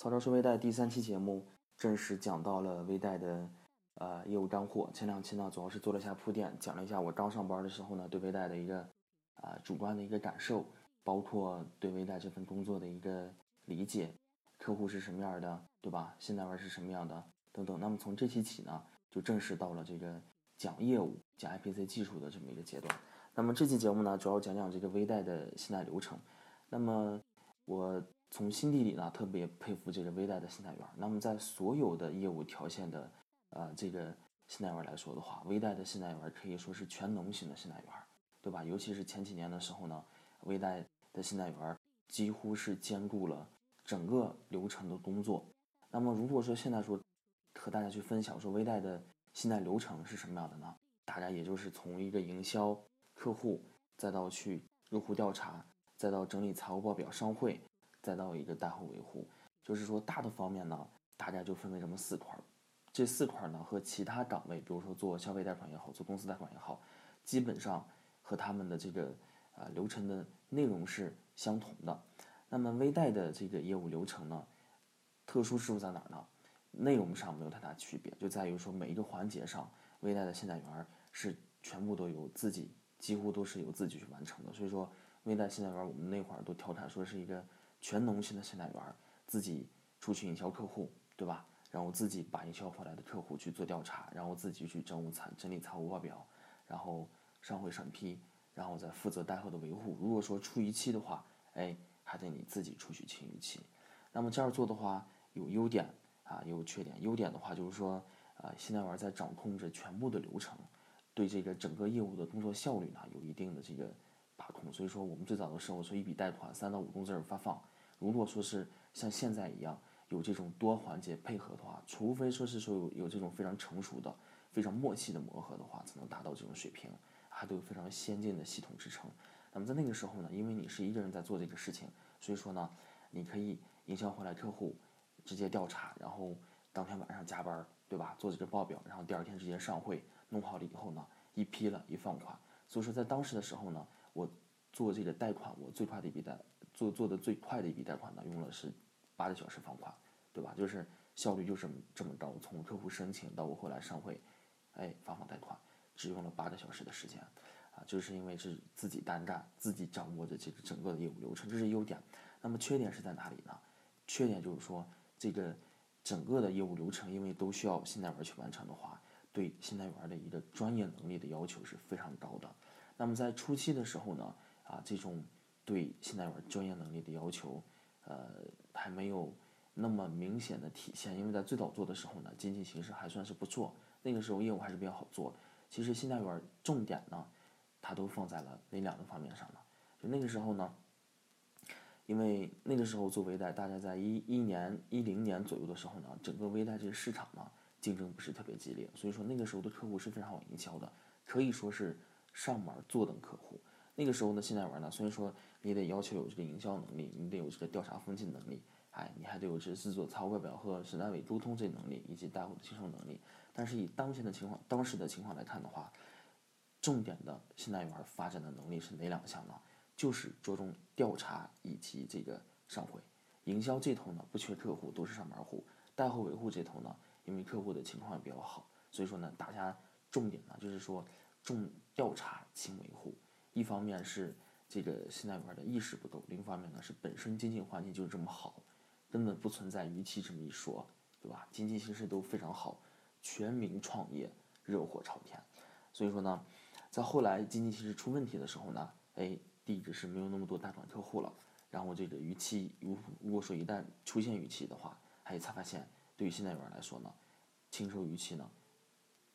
曹操说微贷第三期节目正式讲到了微贷的呃业务干货。前两期呢主要是做了一下铺垫，讲了一下我刚上班的时候呢对微贷的一个啊主观的一个感受，包括对微贷这份工作的一个理解，客户是什么样的，对吧？信贷员是什么样的等等。那么从这期起呢，就正式到了这个讲业务、讲 IPC 技术的这么一个阶段。那么这期节目呢，主要讲讲这个微贷的信贷流程。那么我从心底里呢，特别佩服这个微贷的信贷员。那么在所有的业务条线的呃这个信贷员来说的话，微贷的信贷员可以说是全能型的信贷员，对吧？尤其是前几年的时候呢，微贷的信贷员几乎是兼顾了整个流程的工作。那么如果说现在说和大家去分享说微贷的信贷流程是什么样的呢？大概也就是从一个营销。客户，再到去入户调查，再到整理财务报表、商会，再到一个贷后维护，就是说大的方面呢，大家就分为这么四块儿。这四块儿呢和其他岗位，比如说做消费贷款也好，做公司贷款也好，基本上和他们的这个呃流程的内容是相同的。那么微贷的这个业务流程呢，特殊之处在哪儿呢？内容上没有太大区别，就在于说每一个环节上，微贷的信贷员是全部都由自己。几乎都是由自己去完成的，所以说微贷信贷员我们那会儿都调侃说是一个全农型的信贷员，自己出去营销客户，对吧？然后自己把营销回来的客户去做调查，然后自己去整务财整理财务报表，然后商会审批，然后再负责贷后的维护。如果说出逾期的话，哎，还得你自己出去清逾期。那么这样做的话有优点啊，也有缺点。优点的话就是说，呃，信贷员在掌控着全部的流程。对这个整个业务的工作效率呢，有一定的这个把控。所以说，我们最早的时候说一笔贷款三到五工字发放，如果说是像现在一样有这种多环节配合的话，除非说是说有有这种非常成熟的、非常默契的磨合的话，才能达到这种水平，还都有非常先进的系统支撑。那么在那个时候呢，因为你是一个人在做这个事情，所以说呢，你可以营销回来客户，直接调查，然后当天晚上加班，对吧？做这个报表，然后第二天直接上会。弄好了以后呢，一批了，一放款。所以说，在当时的时候呢，我做这个贷款，我最快的一笔贷，做做的最快的一笔贷款呢，用了是八个小时放款，对吧？就是效率就是这么高，从客户申请到我后来上会，哎，发放贷款，只用了八个小时的时间，啊，就是因为是自己单干，自己掌握着这个整个的业务流程，这是优点。那么缺点是在哪里呢？缺点就是说，这个整个的业务流程，因为都需要信贷员去完成的话。对信贷员的一个专业能力的要求是非常高的。那么在初期的时候呢，啊，这种对信贷员专业能力的要求，呃，还没有那么明显的体现。因为在最早做的时候呢，经济形势还算是不错，那个时候业务还是比较好做。其实信贷员重点呢，它都放在了哪两个方面上呢？就那个时候呢，因为那个时候做微贷，大概在一一年一零年左右的时候呢，整个微贷这个市场呢。竞争不是特别激烈，所以说那个时候的客户是非常好营销的，可以说是上门坐等客户。那个时候呢，信贷员呢，虽然说你得要求有这个营销能力，你得有这个调查风险能力，哎，你还得有这制作财务报表和审单委沟通这能力，以及贷后的清售能力。但是以当前的情况，当时的情况来看的话，重点的信贷员发展的能力是哪两项呢？就是着重调查以及这个上会。营销这头呢不缺客户，都是上门户；贷后维护这头呢。因为客户的情况也比较好，所以说呢，大家重点呢就是说重调查轻维护。一方面是这个信贷员的意识不够，另一方面呢是本身经济环境就是这么好，根本不存在逾期这么一说，对吧？经济形势都非常好，全民创业热火朝天。所以说呢，在后来经济形势出问题的时候呢，哎，第一个是没有那么多贷款客户了，然后这个逾期如如果说一旦出现逾期的话，还才发现。对于信贷员来说呢，轻收逾期呢，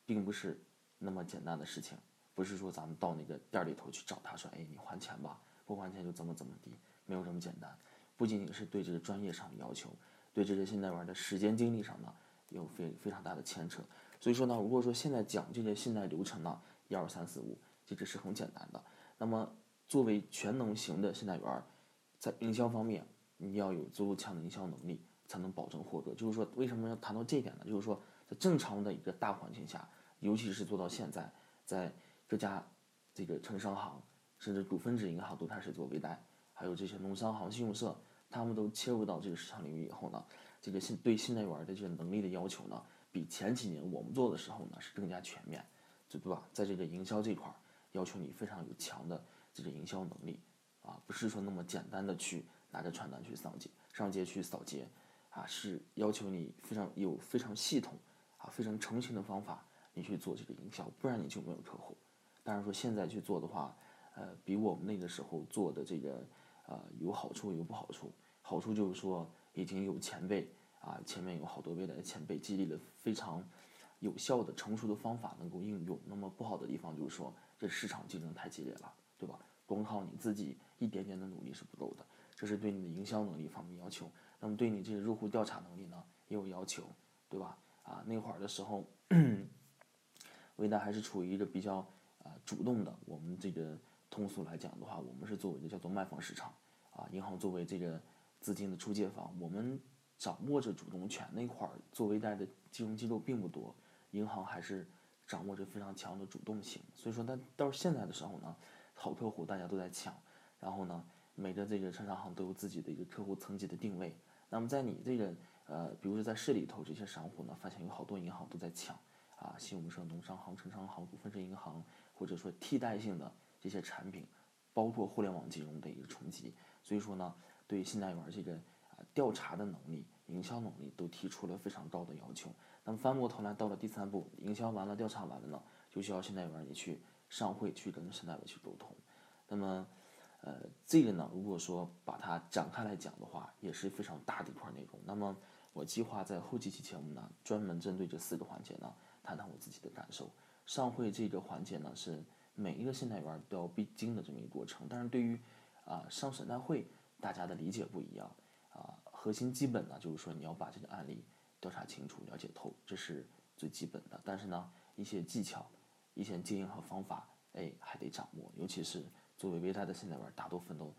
并不是那么简单的事情，不是说咱们到那个店里头去找他说，哎，你还钱吧，不还钱就怎么怎么地，没有这么简单。不仅仅是对这个专业上的要求，对这个信贷员的时间精力上呢，有非非常大的牵扯。所以说呢，如果说现在讲这个信贷流程呢，一二三四五，这个是很简单的。那么作为全能型的信贷员，在营销方面，你要有足够强的营销能力。才能保证获得。就是说，为什么要谈到这一点呢？就是说，在正常的一个大环境下，尤其是做到现在，在各家这个城商行甚至股份制银行都开始做微贷，还有这些农商行、信用社他们都切入到这个市场领域以后呢，这个信对信贷员的这个能力的要求呢，比前几年我们做的时候呢是更加全面，对对吧？在这个营销这块儿，要求你非常有强的这个营销能力，啊，不是说那么简单的去拿着传单去上街上街去扫街，啊，是要求你非常有非常系统啊非常成型的方法，你去做这个营销，不然你就没有客户。当然说现在去做的话，呃，比我们那个时候做的这个。呃，有好处有不好处。好处就是说，已经有前辈啊，前面有好多未来的前辈，激励了非常有效的、成熟的方法能够应用。那么不好的地方就是说，这市场竞争太激烈了，对吧？光靠你自己一点点的努力是不够的，这是对你的营销能力方面要求。那么对你这个入户调查能力呢，也有要求，对吧？啊，那会儿的时候，微贷还是处于一个比较啊主动的，我们这个。通俗来讲的话，我们是作为一个叫做卖方市场，啊，银行作为这个资金的出借方，我们掌握着主动权那块儿，做微贷的金融机构并不多，银行还是掌握着非常强的主动性。所以说，但到现在的时候呢，好客户大家都在抢，然后呢，每个这个车商行都有自己的一个客户层级的定位。那么在你这个呃，比如说在市里头这些商户呢，发现有好多银行都在抢，啊，信用社、农商行、城商行、股份制银行，或者说替代性的。这些产品，包括互联网金融的一个冲击，所以说呢，对信贷员这个啊调查的能力、营销能力都提出了非常高的要求。那么翻过头来到了第三步，营销完了、调查完了呢，就需要信贷员你去上会去跟信贷员去沟通。那么，呃，这个呢，如果说把它展开来讲的话，也是非常大的一块内容。那么我计划在后几期节目呢，专门针对这四个环节呢，谈谈我自己的感受。上会这个环节呢是。每一个信贷员都要必经的这么一个过程，但是对于啊上审贷会，大家的理解不一样啊。核心基本呢，就是说你要把这个案例调查清楚、了解透，这是最基本的。但是呢，一些技巧、一些经验和方法，哎，还得掌握。尤其是作为微贷的信贷员，大多分都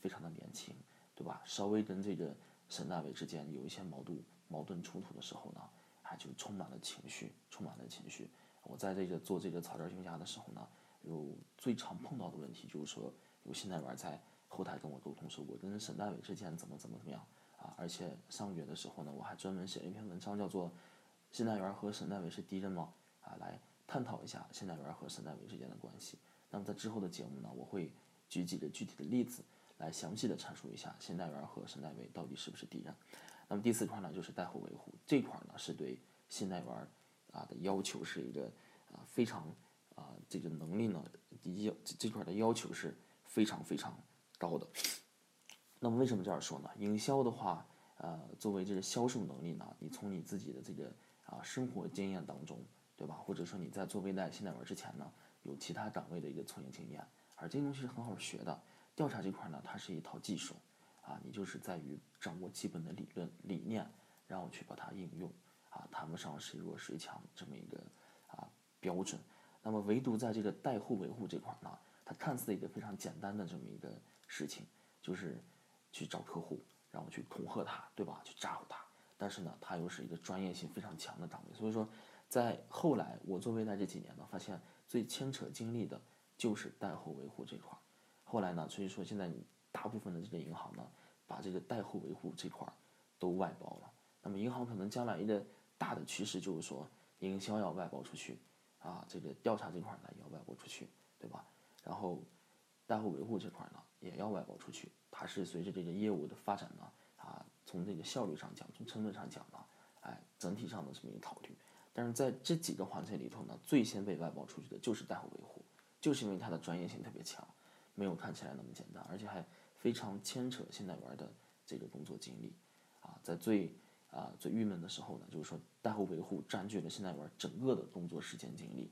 非常的年轻，对吧？稍微跟这个审贷委之间有一些矛盾、矛盾冲突的时候呢，就充满了情绪，充满了情绪。我在这个做这个草根评价的时候呢。有最常碰到的问题就是说，有信贷员在后台跟我沟通说，我跟审贷委之间怎么怎么怎么样啊？而且上个月的时候呢，我还专门写了一篇文章，叫做《信贷员和审贷委是敌人吗？》啊，来探讨一下信贷员和审贷委之间的关系。那么在之后的节目呢，我会举几个具体的例子来详细的阐述一下信贷员和审贷委到底是不是敌人。那么第四块呢，就是贷后维护这块呢，是对信贷员啊的要求是一个啊非常。啊，这个能力呢，要这块的要求是非常非常高的。那么为什么这样说呢？营销的话，呃，作为这个销售能力呢，你从你自己的这个啊生活经验当中，对吧？或者说你在做微贷信贷员之前呢，有其他岗位的一个从业经验，而这些东西是很好学的。调查这块呢，它是一套技术，啊，你就是在于掌握基本的理论理念，然后去把它应用，啊，谈不上谁弱谁强这么一个啊标准。那么，唯独在这个贷后维护这块儿呢，它看似一个非常简单的这么一个事情，就是去找客户，然后去恐吓他，对吧？去诈唬他。但是呢，它又是一个专业性非常强的岗位。所以说，在后来我做微贷这几年呢，发现最牵扯精力的就是贷后维护这块儿。后来呢，所以说现在大部分的这个银行呢，把这个贷后维护这块儿都外包了。那么，银行可能将来一个大的趋势就是说，营销要外包出去。啊，这个调查这块呢也要外包出去，对吧？然后，贷后维护这块呢也要外包出去。它是随着这个业务的发展呢，啊，从这个效率上讲，从成本上讲呢，哎，整体上的这么一个考虑。但是在这几个环节里头呢，最先被外包出去的就是贷后维护，就是因为它的专业性特别强，没有看起来那么简单，而且还非常牵扯信贷员的这个工作经历。啊，在最啊，最郁闷的时候呢，就是说贷后维护占据了信贷员整个的工作时间精力，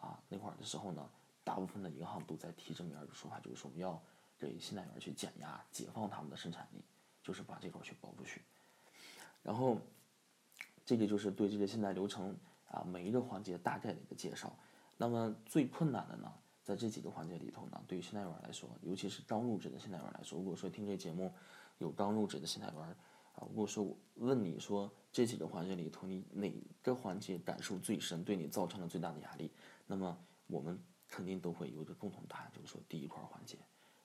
啊，那会儿的时候呢，大部分的银行都在提这么样的说法，就是说我们要给信贷员去减压，解放他们的生产力，就是把这块去包出去。然后，这个就是对这个信贷流程啊每一个环节大概的一个介绍。那么最困难的呢，在这几个环节里头呢，对于信贷员来说，尤其是刚入职的新贷员来说，如果说听这节目有刚入职的信贷员。如果说问你说这几个环节里头，你哪个环节感受最深，对你造成了最大的压力？那么我们肯定都会有一个共同答案，就是说第一块环节，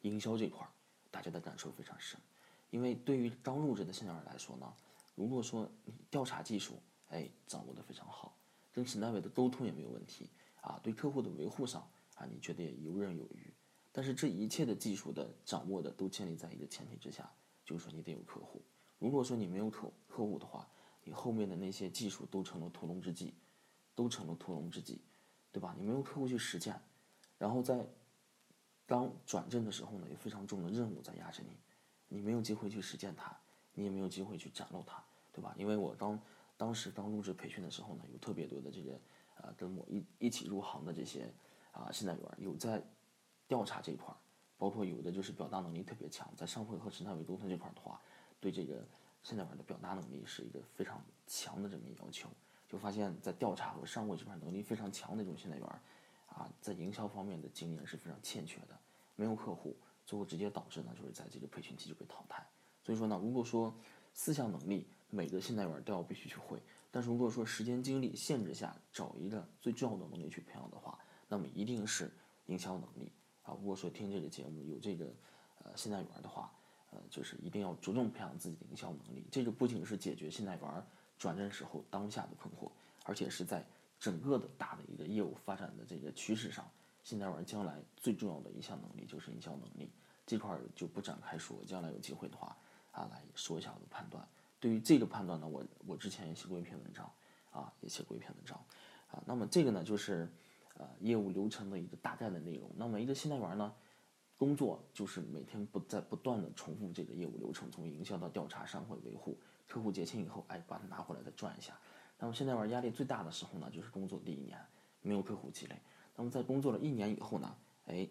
营销这块，大家的感受非常深。因为对于刚入职的现代员来说呢，如果说你调查技术，哎，掌握的非常好，跟沈代伟的沟通也没有问题啊，对客户的维护上啊，你觉得也游刃有余。但是这一切的技术的掌握的都建立在一个前提之下，就是说你得有客户。如果说你没有客客户的话，你后面的那些技术都成了屠龙之计，都成了屠龙之计，对吧？你没有客户去实践，然后在刚转正的时候呢，有非常重的任务在压着你，你没有机会去实践它，你也没有机会去展露它，对吧？因为我刚当时刚入职培训的时候呢，有特别多的这个呃跟我一一起入行的这些啊现代员有在。调查这一块儿，包括有的就是表达能力特别强，在商会和审查委沟通这块儿的话，对这个现代员的表达能力是一个非常强的这么一要求。就发现，在调查和商会这块能力非常强的这种现代员，啊，在营销方面的经验是非常欠缺的，没有客户，最后直接导致呢，就是在这个培训期就被淘汰。所以说呢，如果说四项能力每个现代员都要必须去会，但是如果说时间精力限制下找一个最重要的能力去培养的话，那么一定是营销能力。啊，如果说听这个节目有这个，呃，信贷员的话，呃，就是一定要着重培养自己的营销能力。这个不仅是解决现代员转正时候当下的困惑，而且是在整个的大的一个业务发展的这个趋势上，信贷员将来最重要的一项能力就是营销能力。这块儿就不展开说，将来有机会的话，啊，来说一下我的判断。对于这个判断呢，我我之前也写过一篇文章，啊，也写过一篇文章，啊，那么这个呢就是。呃，业务流程的一个大概的内容。那么一个信贷员呢，工作就是每天不在不断的重复这个业务流程，从营销到调查、商会维护、客户结清以后，哎，把它拿回来再转一下。那么现在玩压力最大的时候呢，就是工作第一年没有客户积累。那么在工作了一年以后呢，哎，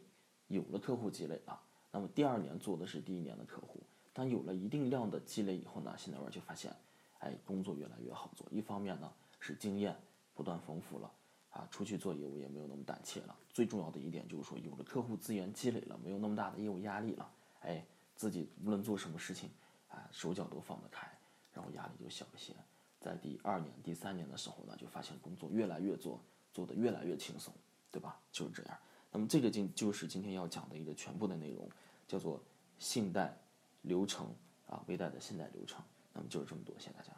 有了客户积累了。那么第二年做的是第一年的客户，当有了一定量的积累以后呢，现在玩就发现，哎，工作越来越好做。一方面呢是经验不断丰富了。啊，出去做业务也没有那么胆怯了。最重要的一点就是说，有了客户资源积累了，没有那么大的业务压力了。哎，自己无论做什么事情，啊，手脚都放得开，然后压力就小一些。在第二年、第三年的时候呢，就发现工作越来越做，做得越来越轻松，对吧？就是这样。那么这个今就是今天要讲的一个全部的内容，叫做信贷流程啊，微贷的信贷流程。那么就是这么多，谢谢大家。